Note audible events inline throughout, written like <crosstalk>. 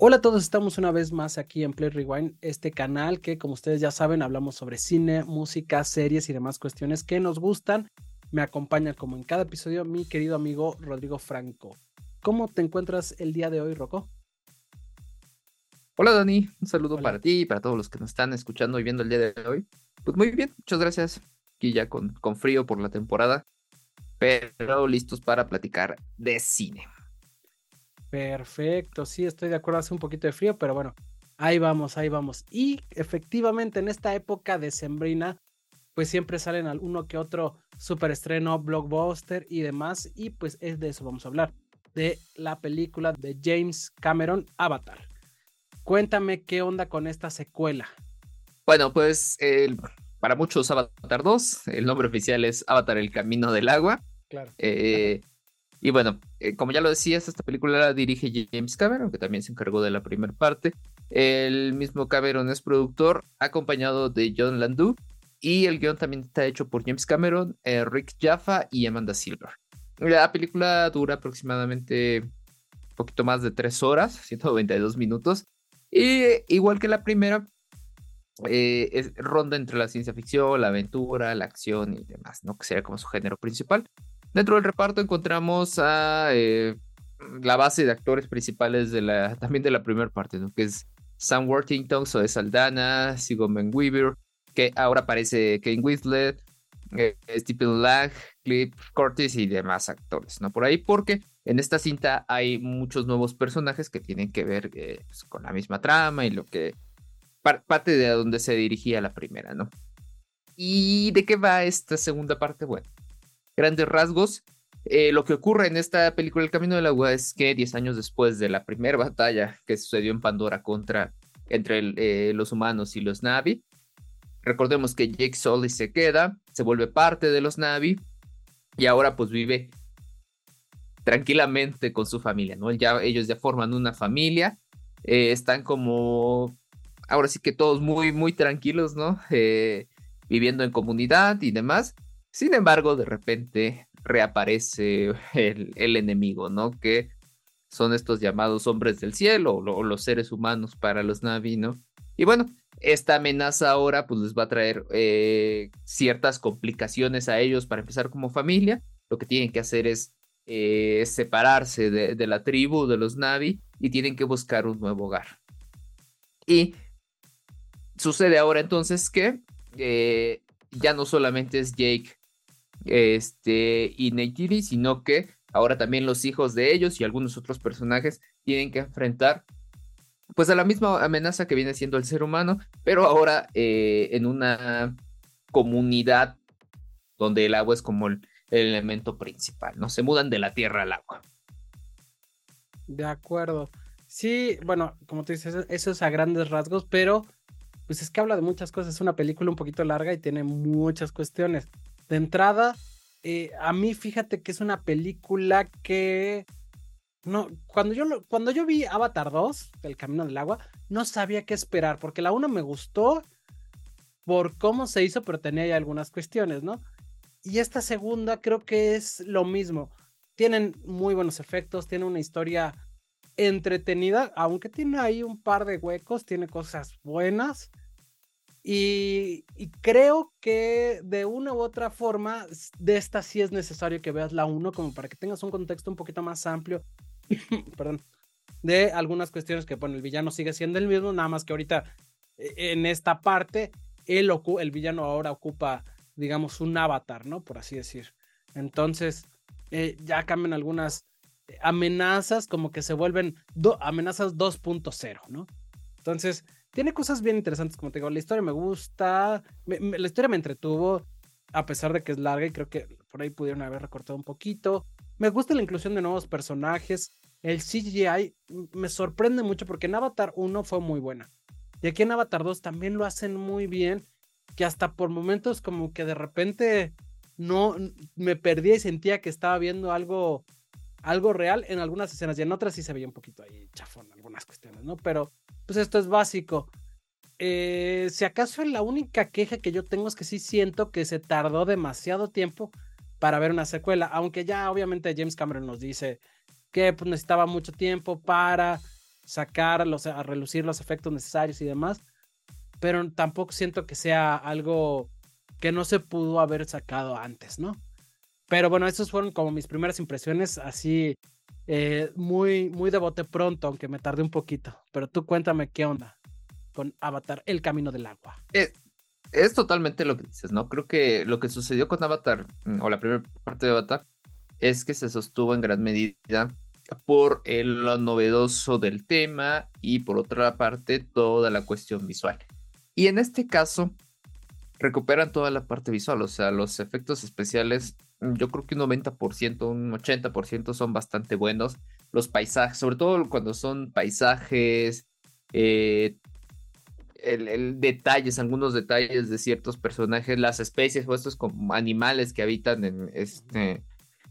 Hola a todos, estamos una vez más aquí en Play Rewind, este canal que como ustedes ya saben hablamos sobre cine, música, series y demás cuestiones que nos gustan. Me acompaña como en cada episodio mi querido amigo Rodrigo Franco. ¿Cómo te encuentras el día de hoy, Rocco? Hola Dani, un saludo para ti y para todos los que nos están escuchando y viendo el día de hoy. Pues muy bien, muchas gracias. Aquí ya con, con frío por la temporada, pero listos para platicar de cine. Perfecto, sí, estoy de acuerdo, hace un poquito de frío, pero bueno, ahí vamos, ahí vamos. Y efectivamente en esta época de Sembrina, pues siempre salen uno que otro super estreno, blockbuster y demás, y pues es de eso vamos a hablar, de la película de James Cameron, Avatar. Cuéntame qué onda con esta secuela. Bueno, pues para muchos Avatar 2, el nombre oficial es Avatar el Camino del Agua. Claro. Eh, y bueno, eh, como ya lo decías, esta película la dirige James Cameron, que también se encargó de la primera parte. El mismo Cameron es productor, acompañado de John Landau. Y el guion también está hecho por James Cameron, eh, Rick Jaffa y Amanda Silver. La película dura aproximadamente un poquito más de tres horas, <laughs> 192 minutos. Y igual que la primera, eh, es, ronda entre la ciencia ficción, la aventura, la acción y demás, ¿no? Que sería como su género principal. Dentro del reparto encontramos a eh, la base de actores principales de la, <laughs> también de la primera parte, ¿no? que es Sam Worthington, Zoe Saldana, Sigourney Weaver, que ahora aparece Kane Whistler, eh, Stephen Lang, Cliff Curtis y demás actores, ¿no? Por ahí, porque en esta cinta hay muchos nuevos personajes que tienen que ver eh, pues, con la misma trama y lo que parte de donde se dirigía la primera, ¿no? ¿Y de qué va esta segunda parte? Bueno, grandes rasgos, eh, lo que ocurre en esta película El Camino del Agua es que 10 años después de la primera batalla que sucedió en Pandora contra entre eh, los humanos y los Navi, recordemos que Jake Sully se queda, se vuelve parte de los Navi y ahora pues vive tranquilamente con su familia, ¿no? Ya, ellos ya forman una familia, eh, están como, ahora sí que todos muy, muy tranquilos, ¿no? viviendo en comunidad y demás. Sin embargo, de repente reaparece el, enemigo, ¿no? Que son estos llamados hombres del cielo o, los seres humanos para los Navi, ¿no? Y bueno, esta amenaza ahora pues les va a traer eh, ciertas complicaciones a ellos para empezar como familia. Lo que tienen que hacer es eh, separarse de, la tribu de los Navi y tienen que buscar un nuevo hogar. Y sucede ahora entonces que eh, ya no solamente es Jake este, y Neytiri, sino que ahora también los hijos de ellos y algunos otros personajes tienen que enfrentar pues a la misma amenaza que viene siendo el ser humano, pero ahora eh, en una comunidad donde el agua es como el, elemento principal, ¿no? Se mudan de la tierra al agua. De acuerdo. Sí, bueno, como tú dices, eso es a grandes rasgos, pero pues es que habla de muchas cosas. Es una película un poquito larga y tiene muchas cuestiones. De entrada, eh, a mí fíjate que es una película que... No, cuando yo, cuando yo vi Avatar 2, El Camino del Agua, no sabía qué esperar, porque la 1 me gustó por cómo se hizo, pero tenía ya algunas cuestiones, ¿no? Y esta segunda creo que es lo mismo. Tienen muy buenos efectos, tiene una historia entretenida, aunque tiene ahí un par de huecos, tiene cosas buenas. Y, creo que de una u otra forma, de esta sí es necesario que veas la 1 como para que tengas un contexto un poquito más amplio, <clears throat> perdón, de algunas cuestiones que, bueno, el villano sigue siendo el mismo, nada más que ahorita e, en esta parte, el, el villano ahora ocupa, digamos, un avatar, ¿no? Por así decir. Entonces, eh, ya cambian algunas amenazas, como que se vuelven amenazas 2.0, ¿no? Entonces, tiene cosas bien interesantes, como te digo. La historia me gusta. la historia me entretuvo, a pesar de que es larga y creo que por ahí pudieron haber recortado un poquito. Me gusta la inclusión de nuevos personajes. El CGI me sorprende mucho porque en Avatar 1 fue muy buena. Y aquí en Avatar 2 también lo hacen muy bien. Que hasta por momentos como que de repente no me perdía y sentía que estaba viendo algo, algo real en algunas escenas. Y en otras sí se veía un poquito ahí chafón algunas cuestiones, ¿no? Pero pues esto es básico. Eh, si acaso la única queja que yo tengo es que sí siento que se tardó demasiado tiempo para ver una secuela, aunque ya obviamente James Cameron nos dice que pues, necesitaba mucho tiempo para sacar, a relucir los efectos necesarios y demás, pero tampoco siento que sea algo que no se pudo haber sacado antes, ¿no? Pero bueno, esas fueron como mis primeras impresiones, así eh, muy, muy de bote pronto, aunque me tardé un poquito. Pero tú cuéntame qué onda con Avatar, El Camino del Agua. Eh, es totalmente lo que dices, ¿no? Creo que lo que sucedió con Avatar, mm, o la primera parte de Avatar, es que se sostuvo en gran medida por el, lo novedoso del tema y por otra parte toda la cuestión visual. Y en este caso, recuperan toda la parte visual, o sea, los efectos especiales, yo creo que un 90%, un 80% son bastante buenos. Los paisajes, sobre todo cuando son paisajes, eh, el, detalles, algunos detalles de ciertos personajes, las especies o estos animales que habitan en este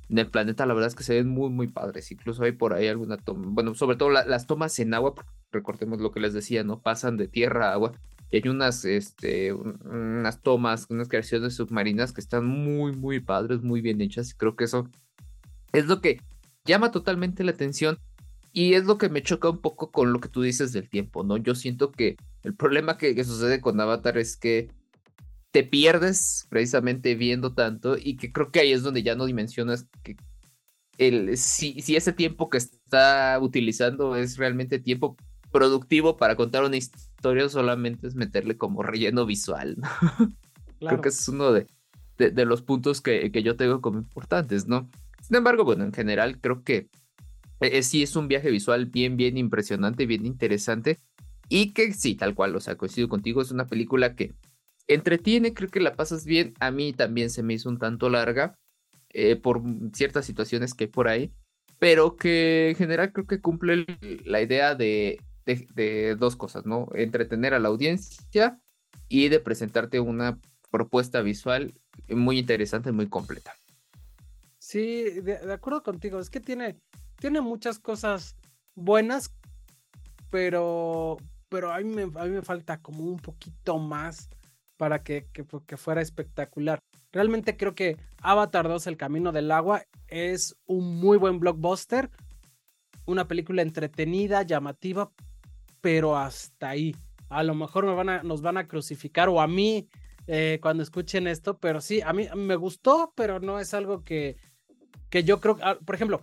en el planeta, la verdad es que se ven muy, muy padres. Incluso hay por ahí alguna toma, bueno, sobre todo las tomas en agua, recordemos lo que les decía, ¿no? Pasan de tierra a agua. Y hay unas, este, unas tomas, unas creaciones submarinas que están muy, muy padres, muy bien hechas. Y creo que eso es lo que llama totalmente la atención y es lo que me choca un poco con lo que tú dices del tiempo, ¿no? Yo siento que el problema que, sucede con Avatar es que te pierdes precisamente viendo tanto y que creo que ahí es donde ya no dimensionas que el, si, si ese tiempo que está utilizando es realmente tiempo productivo para contar una historia solamente es meterle como relleno visual, ¿no? <laughs> Creo que ese es uno de, de, los puntos que, que, yo tengo como importantes, ¿no? Sin embargo, bueno, en general creo que eh, eh, sí es un viaje visual bien, bien impresionante, bien interesante. Y que sí, tal cual, o sea, coincido contigo, es una película que entretiene, creo que la pasas bien. A mí también se me hizo un tanto larga eh, por ciertas situaciones que hay por ahí, pero que en general creo que cumple la idea de, de, dos cosas, ¿no? Entretener a la audiencia y de presentarte una propuesta visual muy interesante, muy completa. Sí, de, acuerdo contigo. Es que tiene, tiene muchas cosas buenas, pero, pero a, mí me, a mí me falta como un poquito más para que, que, fuera espectacular. Realmente creo que Avatar 2, El Camino del Agua, es un muy buen blockbuster, una película entretenida, llamativa, pero hasta ahí. A lo mejor me van a, nos van a crucificar o a mí eh, cuando escuchen esto, pero sí, a mí me gustó, pero no es algo que, que yo creo, ah, por ejemplo,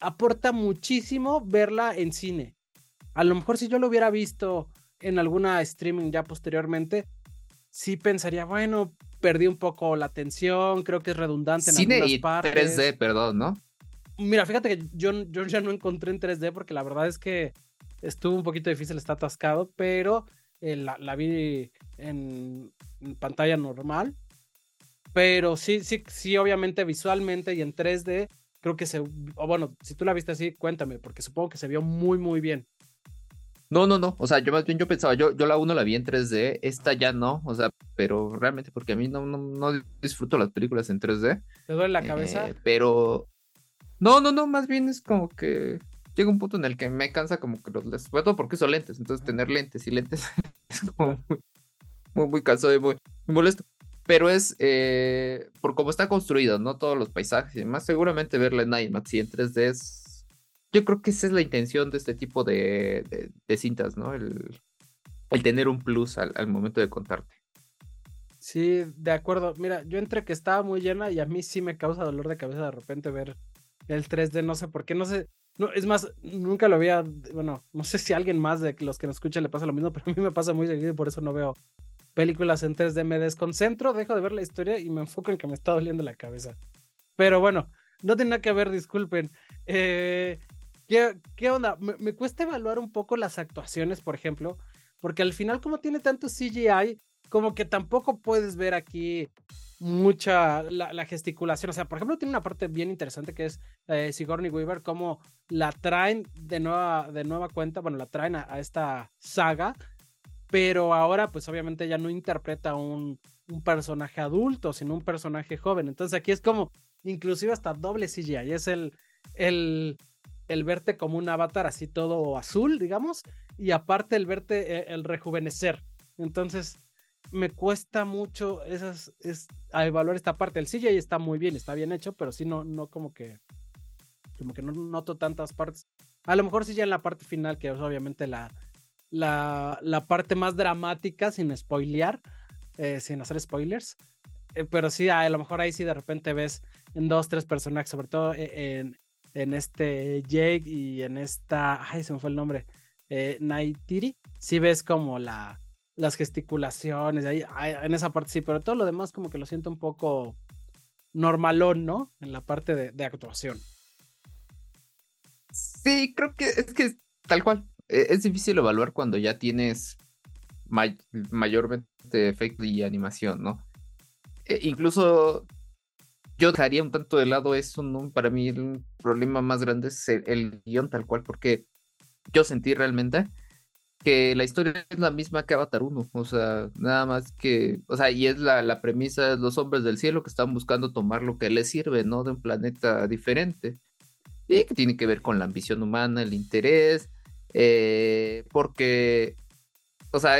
aporta muchísimo verla en cine. A lo mejor si yo lo hubiera visto en alguna streaming ya posteriormente, sí pensaría, bueno, perdí un poco la atención, creo que es redundante en cine algunas y partes. 3D, perdón, ¿no? Mira, fíjate que yo, yo ya no encontré en 3D porque la verdad es que estuvo un poquito difícil, está atascado, pero eh, la, la, vi en, pantalla normal. Pero sí, sí, sí, obviamente visualmente y en 3D creo que se, o bueno, si tú la viste así, cuéntame, porque supongo que se vio muy, muy bien. No, no, no, o sea, yo más bien yo pensaba, yo, yo la uno la vi en 3D, esta ya no, o sea, pero realmente porque a mí no, no, disfruto las películas en 3D. ¿Te duele la cabeza? Eh, pero, no, no, no, más bien es como que llega un punto en el que me cansa como que los les sobre todo porque son lentes, entonces tener lentes y lentes <laughs> es como muy, muy, muy cansado y muy, muy molesto pero es eh, por cómo está construido, ¿no? Todos los paisajes y demás. Seguramente verla en IMAX y en 3D es. Yo creo que esa es la intención de este tipo de, cintas, ¿no? El, el, tener un plus al, momento de contarte. Sí, de acuerdo. Mira, yo entre que estaba muy llena y a mí sí me causa dolor de cabeza de repente ver el 3D, no sé por qué, no sé. No, es más, nunca lo había, bueno, no sé si alguien más de los que nos escuchan le pasa lo mismo, <laughs> pero a mí me pasa muy seguido y por eso no veo películas en 3D, me desconcentro, dejo de ver la historia y me enfoco en que me está doliendo la cabeza. Pero bueno, no tiene nada que ver, disculpen. Eh, ¿qué, onda? Me, cuesta evaluar un poco las actuaciones, por ejemplo, porque al final como tiene tanto CGI, como que tampoco puedes ver aquí mucha la, gesticulación. O sea, por ejemplo, tiene una parte bien interesante que es eh, Sigourney Weaver, como la traen de nueva, de nueva cuenta, bueno, la traen a esta saga pero ahora pues obviamente ya no interpreta un, un personaje adulto, sino un personaje joven. Entonces aquí es como inclusive hasta doble CGI, es el, el, el verte como un avatar así todo azul, digamos, y aparte el verte, eh, el rejuvenecer. Entonces me cuesta mucho esas, es, a evaluar esta parte. El CGI está muy bien, está bien hecho, pero sí no, no como que, como que no noto tantas partes A lo mejor sí ya en la parte final, que es obviamente la, la, la parte más dramática, sin spoilear, eh, sin hacer spoilers. Eh, pero sí, a lo mejor ahí sí de repente ves en dos, tres personajes, sobre todo e, en, en este Jake y en esta, ay, se me fue el nombre, eh, Naitiri, sí ves como la, las gesticulaciones, ahí, en esa parte sí, pero todo lo demás como que lo siento un poco normalón, ¿no? En la parte de, actuación. Sí, creo que es que tal cual. E, es difícil evaluar cuando ya tienes mayormente efecto y animación, ¿no? E, incluso yo dejaría un tanto de lado eso, ¿no? Para mí el problema más grande es el, guion tal cual, porque yo sentí realmente que la historia es la misma que Avatar 1, o sea, nada más que, o sea, y es la, la premisa de los hombres del cielo que están buscando tomar lo que les sirve, ¿no? De un planeta diferente, y que tiene que ver con la ambición humana, el interés, eh, porque, o sea,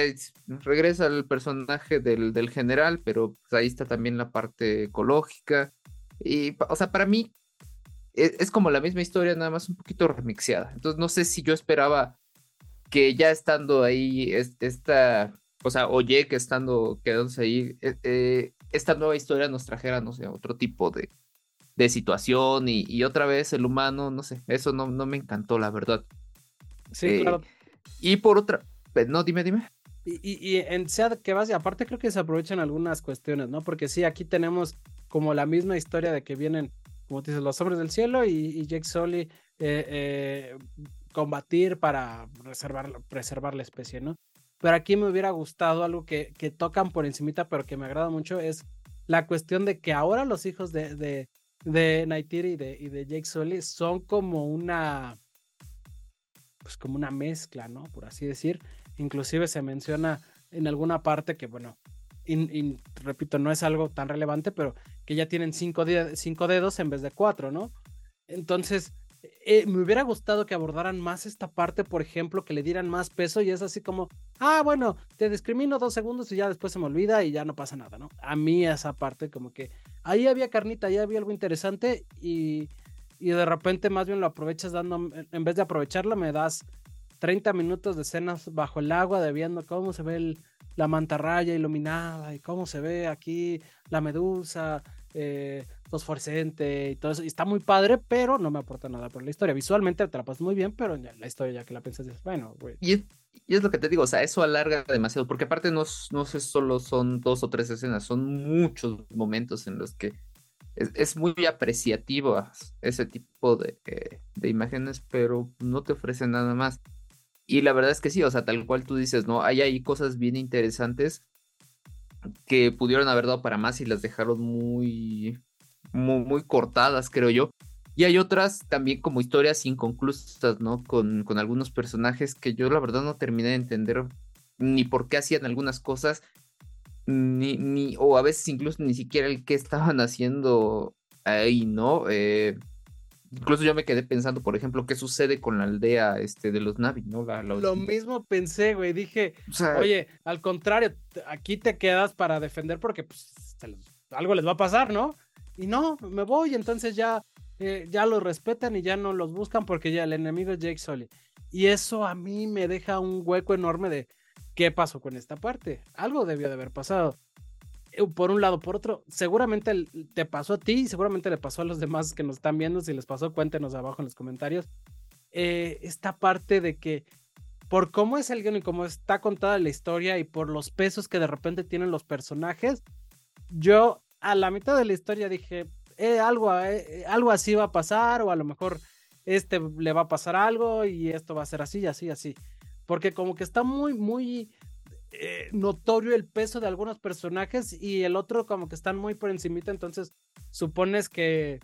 regresa el personaje del, del general, pero pues, ahí está también la parte ecológica, y, o sea, para mí es, es como la misma historia, nada más un poquito remixeada, entonces no sé si yo esperaba que ya estando ahí, esta, o sea, oye que estando, quedándose ahí, eh, eh, esta nueva historia nos trajera, no sé, otro tipo de, de situación y, otra vez el humano, no sé, eso no, no me encantó, la verdad. Sí, eh, claro. Y por otra, pues, no, dime, dime. Y, y, en sea que vas, y aparte creo que se aprovechan algunas cuestiones, ¿no? Porque sí, aquí tenemos como la misma historia de que vienen, como te dices, los hombres del cielo y, Jake Sully eh, combatir para preservar, preservar la especie, ¿no? Pero aquí me hubiera gustado algo que, que tocan por encimita, pero que me agrada mucho, es la cuestión de que ahora los hijos de, de, de Naitiri y de, y de Jake Sully son como una, pues como una mezcla, ¿no? Por así decir. Inclusive se menciona en alguna parte que, bueno, y, repito, no es algo tan relevante, pero que ya tienen cinco, cinco dedos en vez de cuatro, ¿no? Entonces, eh, me hubiera gustado que abordaran más esta parte, por ejemplo, que le dieran más peso y es así como, ah, bueno, te discrimino dos segundos y ya después se me olvida y ya no pasa nada, ¿no? A mí esa parte como que ahí había carnita, ahí había algo interesante y, y de repente más bien lo aprovechas dando, en vez de aprovecharla, me das 30 minutos de escenas bajo el agua de viendo cómo se ve la mantarraya iluminada y cómo se ve aquí la medusa eh, fosforescente y todo eso. Y está muy padre, pero no me aporta nada por la historia. Visualmente te la pasas muy bien, pero la historia ya que la piensas bueno, güey. Y es, y es lo que te digo, o sea, eso alarga demasiado, porque aparte no, no sé, solo son dos o tres escenas, son muchos momentos en los que es, muy apreciativo ese tipo de, eh, de imágenes, pero no te ofrece nada más. Y la verdad es que sí, o sea, tal cual tú dices, ¿no? Hay ahí cosas bien interesantes que pudieron haber dado para más y las dejaron muy, muy, cortadas, creo yo. Y hay otras también como historias inconclusas, ¿no? Con, con algunos personajes que yo la verdad no terminé de entender ni por qué hacían algunas cosas, ni, ni, o a veces incluso ni siquiera el qué estaban haciendo ahí, ¿no? Eh, incluso yo me quedé pensando, por ejemplo, qué sucede con la aldea este, de los Navi, ¿no? Lo mismo pensé, güey, dije, oye, al contrario, aquí te quedas para defender porque pues, algo les va a pasar, ¿no? Y no, me voy, entonces ya, eh, ya los respetan y ya no los buscan porque ya el enemigo es Jake Sully. Y eso a mí me deja un hueco enorme de qué pasó con esta parte. Algo debió de haber pasado. Eh, por un lado, por otro, seguramente te pasó a ti y seguramente le pasó a los demás que nos están viendo. Si les pasó, cuéntenos abajo en los comentarios. Eh, esta parte de que por cómo es el guion y cómo está contada la historia y por los pesos que de repente tienen los personajes, yo a la mitad de la historia dije, eh, algo, eh, algo así va a pasar, o a lo mejor este le va a pasar algo y esto va a ser así, así, así. Porque como que está muy, muy eh, notorio el peso de algunos personajes y el otro como que están muy por encimita, entonces supones que,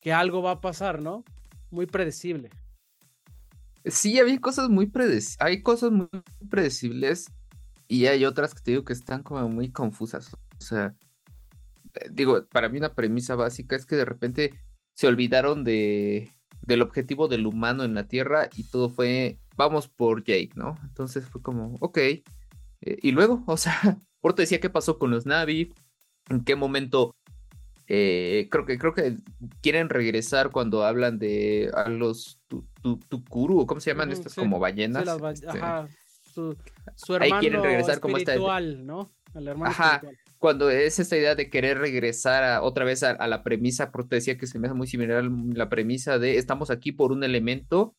que algo va a pasar, ¿no? Muy predecible. Sí, había cosas muy predecibles, hay cosas muy predecibles y hay otras que te digo que están como muy confusas. O sea, digo, para mí una premisa básica es que de repente se olvidaron de, del objetivo del humano en la Tierra y todo fue, vamos por Jake, ¿no? Entonces fue como, ok. Eh, y luego, o sea, <laughs> por te decía qué pasó con los Navi, en qué momento eh, creo que creo que quieren regresar cuando hablan de a los Tukuru, ¿cómo se llaman estas como ballenas? Este ajá, su, hermano Ahí quieren regresar como ¿no? El hermano ajá, cuando es esta idea de querer regresar a, otra vez a, la premisa, porque decía que se me hace muy similar a la premisa de estamos aquí por un elemento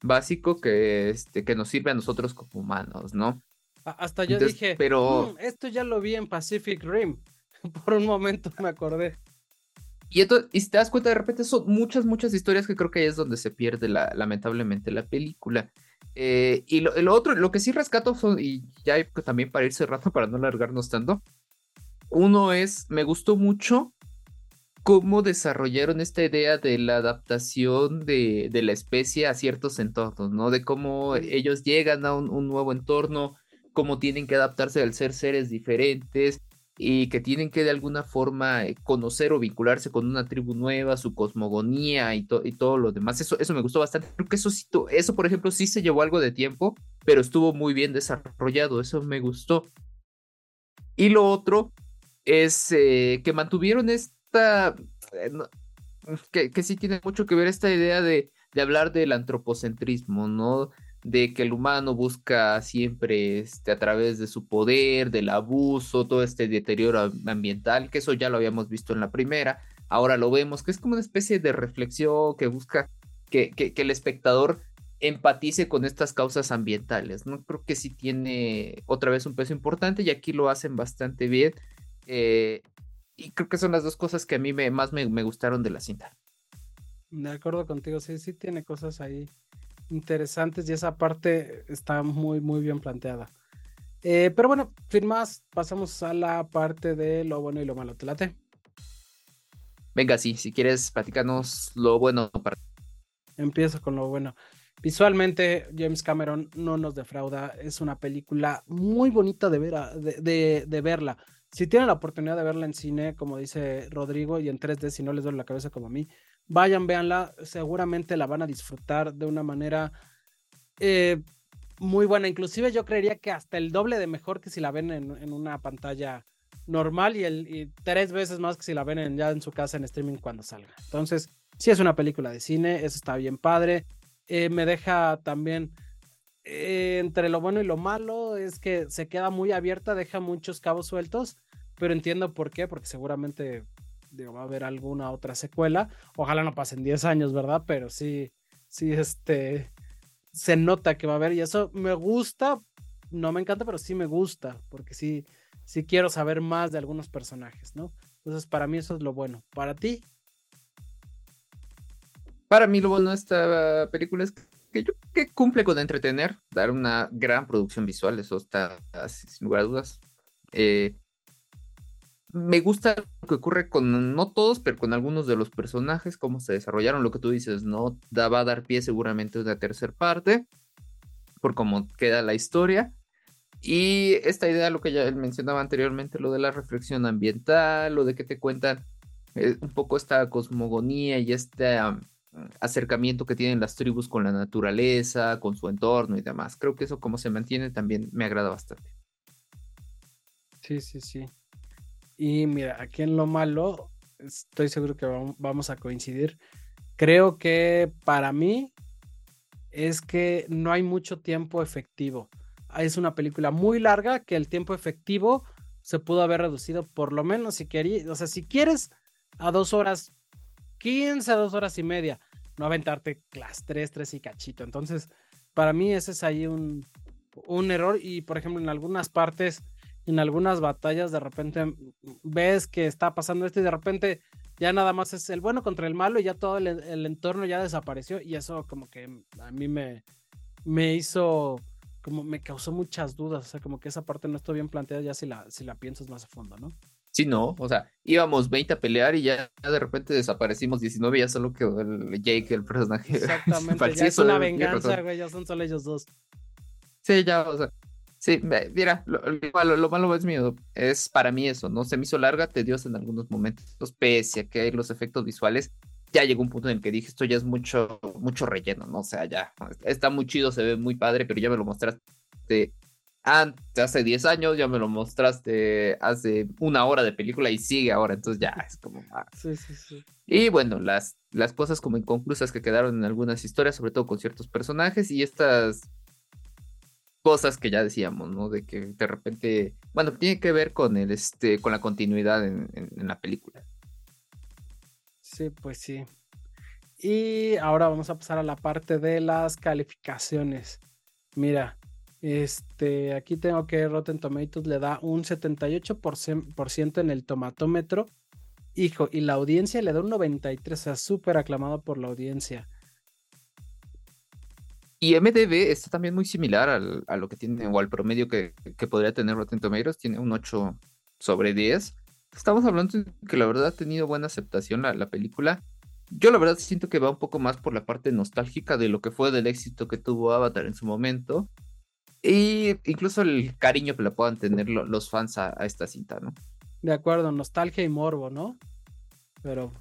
básico que, este, que nos sirve a nosotros como humanos, ¿no? Hasta yo dije, pero... Mm, esto ya lo vi en Pacific Rim. <laughs> Por un momento me acordé. Y, esto, y si te das cuenta, de repente son muchas, muchas historias que creo que ahí es donde se pierde la, lamentablemente la película. Eh, y lo, lo, otro, lo que sí rescato son, y ya también para ir cerrando, <laughs> para no alargarnos tanto, uno es, me gustó mucho cómo desarrollaron esta idea de la adaptación de, de la especie a ciertos entornos, ¿no? De cómo ellos llegan a un, nuevo entorno, cómo tienen que adaptarse al ser seres diferentes y que tienen que de alguna forma eh, conocer o vincularse con una tribu nueva, su cosmogonía y, y todo lo demás. Eso, eso me gustó bastante. Creo que eso, eso, por ejemplo, sí se llevó algo de tiempo, pero estuvo muy bien desarrollado. Eso me gustó. Y lo otro es eh, que mantuvieron este eh, que, que, sí tiene mucho que ver esta idea de, de, hablar del antropocentrismo, ¿no? De que el humano busca siempre este, a través de su poder, del abuso, todo este deterioro ambiental, que eso ya lo habíamos visto en la primera, ahora lo vemos, que es como una especie de reflexión que busca que, que, que el espectador empatice con estas causas ambientales, ¿no? Creo que sí tiene otra vez un peso importante y aquí lo hacen bastante bien. Eh, y creo que son las dos cosas que a mí me, más me, gustaron de la cinta. De acuerdo contigo, sí, sí tiene cosas ahí interesantes y esa parte está muy, muy bien planteada. Eh, pero bueno, sin más, pasamos a la parte de lo bueno y lo malo. ¿Te late? Venga, sí, si quieres, platicarnos lo bueno. Para... Empiezo con lo bueno. Visualmente, James Cameron no nos defrauda. Es una película muy bonita de, ver de, de verla. Si tienen la oportunidad de verla en cine, como dice Rodrigo, y en 3D, si no les duele la cabeza como a mí, vayan, véanla. Seguramente la van a disfrutar de una manera eh, muy buena. Inclusive yo creería que hasta el doble de mejor que si la ven en, una pantalla normal y, tres veces más que si la ven ya en su casa en streaming cuando salga. Entonces, si es una película de cine, eso está bien padre. Eh, me deja también eh, entre lo bueno y lo malo es que se queda muy abierta, deja muchos cabos sueltos, pero entiendo por qué, porque seguramente va a haber alguna otra secuela. Ojalá no pasen 10 años, ¿verdad? Pero sí, sí, este, se nota que va a haber y eso me gusta, no me encanta, pero sí me gusta, porque sí, sí quiero saber más de algunos personajes, ¿no? Entonces, para mí eso es lo bueno. ¿Para ti? Para mí lo bueno de esta película es que yo que cumple con entretener, dar una gran producción visual, eso está sin lugar a dudas. Eh, me gusta lo que ocurre con, no todos, pero con algunos de los personajes, cómo se desarrollaron, lo que tú dices, ¿no? Da, va a dar pie seguramente a una tercera parte, por cómo queda la historia. Y esta idea, lo que ya mencionaba anteriormente, lo de la reflexión ambiental, lo de que te cuentan eh, un poco esta cosmogonía y esta acercamiento que tienen las tribus con la naturaleza, con su entorno y demás. Creo que eso como se mantiene también me agrada bastante. Sí, sí, sí. Y mira, aquí en lo malo, estoy seguro que vamos a coincidir. Creo que para mí es que no hay mucho tiempo efectivo. Es una película muy larga que el tiempo efectivo se pudo haber reducido por lo menos si querías, o sea, si quieres a dos horas 15 a dos horas y media. No aventarte las 3, 3 y cachito. Entonces, para mí ese es ahí un, un error. Y por ejemplo, en algunas partes, en algunas batallas, de repente ves que está pasando esto y de repente ya nada más es el bueno contra el malo y ya todo el, el entorno ya desapareció. Y eso como que a mí me, me hizo, como me causó muchas dudas. O sea, como que esa parte no está bien planteada ya si la, si la piensas más a fondo, ¿no? Sí, no, o sea, íbamos 20 a pelear y ya, de repente desaparecimos 19 y ya solo quedó el Jake, el personaje. <laughs> Exactamente, ya es una venganza, güey, ya son solo ellos dos. Sí, ya, o sea, sí, mira, lo, malo, es mío, es para mí eso, ¿no? Se me hizo larga, tediosa en algunos momentos, pese a que hay los efectos visuales, ya llegó un punto en el que dije, esto ya es mucho, mucho relleno, ¿no? O sea, ya, está muy chido, se ve muy padre, pero ya me lo mostraste antes, hace 10 años, ya me lo mostraste hace una hora de película y sigue ahora, entonces ya es como... Ah. Sí, sí, sí. Y bueno, las, las cosas como inconclusas que quedaron en algunas historias, sobre todo con ciertos personajes y estas cosas que ya decíamos, ¿no? De que de repente, bueno, tiene que ver con el, este, con la continuidad en, en la película. Sí, pues sí. Y ahora vamos a pasar a la parte de las calificaciones. Mira, este, aquí tengo que Rotten Tomatoes le da un 78% en el tomatómetro. Hijo, y la audiencia le da un 93%, o sea, súper aclamado por la audiencia. Y MDB está también muy similar a lo que tiene, o al promedio que, podría tener Rotten Tomatoes, tiene un 8 sobre 10. Estamos hablando de que la verdad ha tenido buena aceptación la, la película. Yo la verdad siento que va un poco más por la parte nostálgica de lo que fue del éxito que tuvo Avatar en su momento y incluso el cariño que le puedan tener los fans a, esta cinta, ¿no? De acuerdo, nostalgia y morbo, ¿no? Pero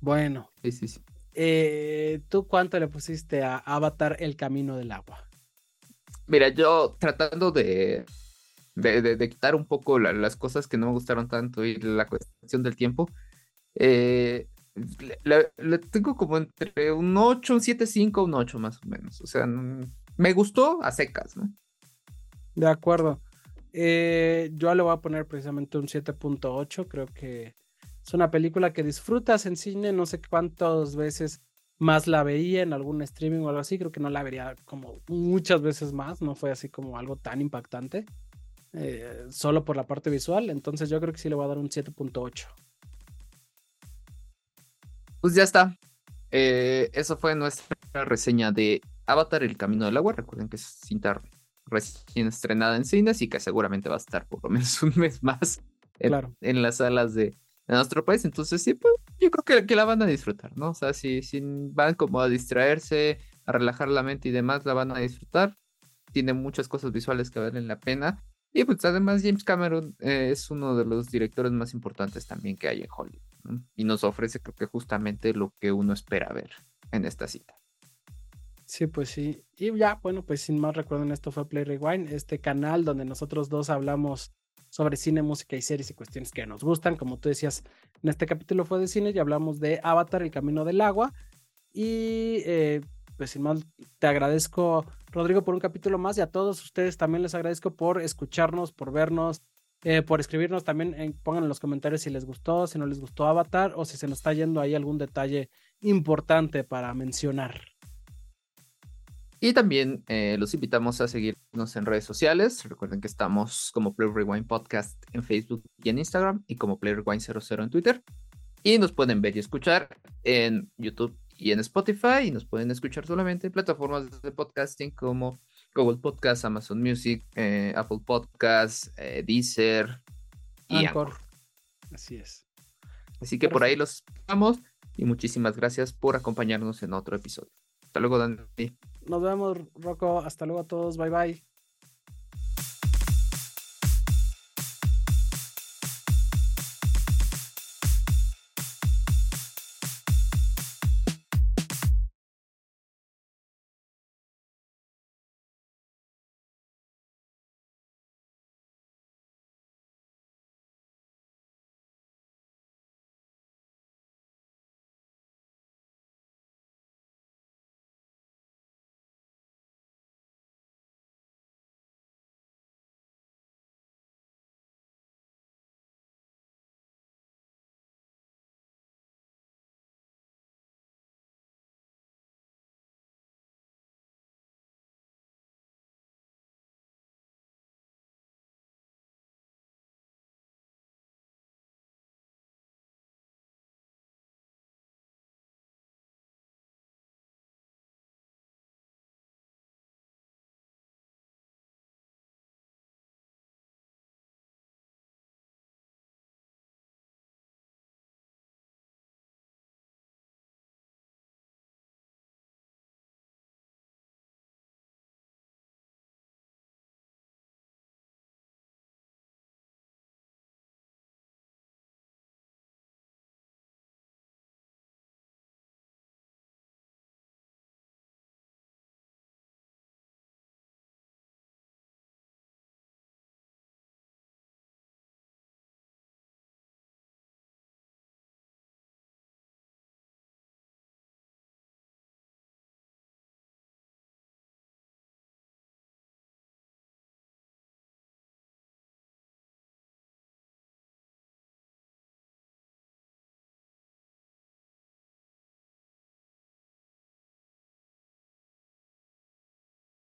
bueno. Sí, sí, sí. Eh, ¿Tú cuánto le pusiste a Avatar El Camino del Agua? Mira, yo tratando de, de, quitar un poco las cosas que no me gustaron tanto y la cuestión del tiempo, eh, le, tengo como entre un 8, un 7, 5, un 8 más o menos. O sea, me gustó a secas, ¿no? De acuerdo. Eh, yo le voy a poner precisamente un 7.8. Creo que es una película que disfrutas en cine. No sé cuántas veces más la veía en algún streaming o algo así. Creo que no la vería como muchas veces más. No fue así como algo tan impactante. Eh, solo por la parte visual. Entonces yo creo que sí le voy a dar un 7.8. Pues ya está. Eh, eso fue nuestra reseña de Avatar, El Camino del Agua. Recuerden que es cinta recién estrenada en cines y que seguramente va a estar por lo <laughs> menos un mes más en, las salas de, nuestro país. Entonces, sí, pues yo creo que, la van a disfrutar, ¿no? O sea, si, si van como a distraerse, a relajar la mente y demás, la van a disfrutar. Tiene muchas cosas visuales que valen la pena. Y pues además James Cameron eh, es uno de los directores más importantes también que hay en Hollywood. Y nos ofrece creo que justamente lo que uno espera ver en esta cita. Sí, pues sí. Y ya, bueno, pues sin más recuerden, esto fue Play Rewind, este canal donde nosotros dos hablamos sobre cine, música y series y cuestiones que nos gustan. Como tú decías, en este capítulo fue de cine y hablamos de Avatar, el camino del agua. Y eh, pues sin más, te agradezco, Rodrigo, por un capítulo más y a todos ustedes también les agradezco por escucharnos, por vernos, eh, por escribirnos. También pongan en los comentarios si les gustó, si no les gustó Avatar o si se nos está yendo ahí algún detalle importante para mencionar. Y también eh, los invitamos a seguirnos en redes sociales. Recuerden que estamos como Play Rewind Podcast en Facebook y en Instagram y como Play Rewind 00 en Twitter. Y nos pueden ver y escuchar en YouTube y en Spotify. Y nos pueden escuchar solamente en plataformas de podcasting como Google Podcast, Amazon Music, eh, Apple Podcast, eh, Deezer y Anchor. Así es. Así que por ahí los esperamos y muchísimas gracias por acompañarnos en otro episodio. Hasta luego, Dani. Nos vemos, Rocco. Hasta luego a todos. Bye bye.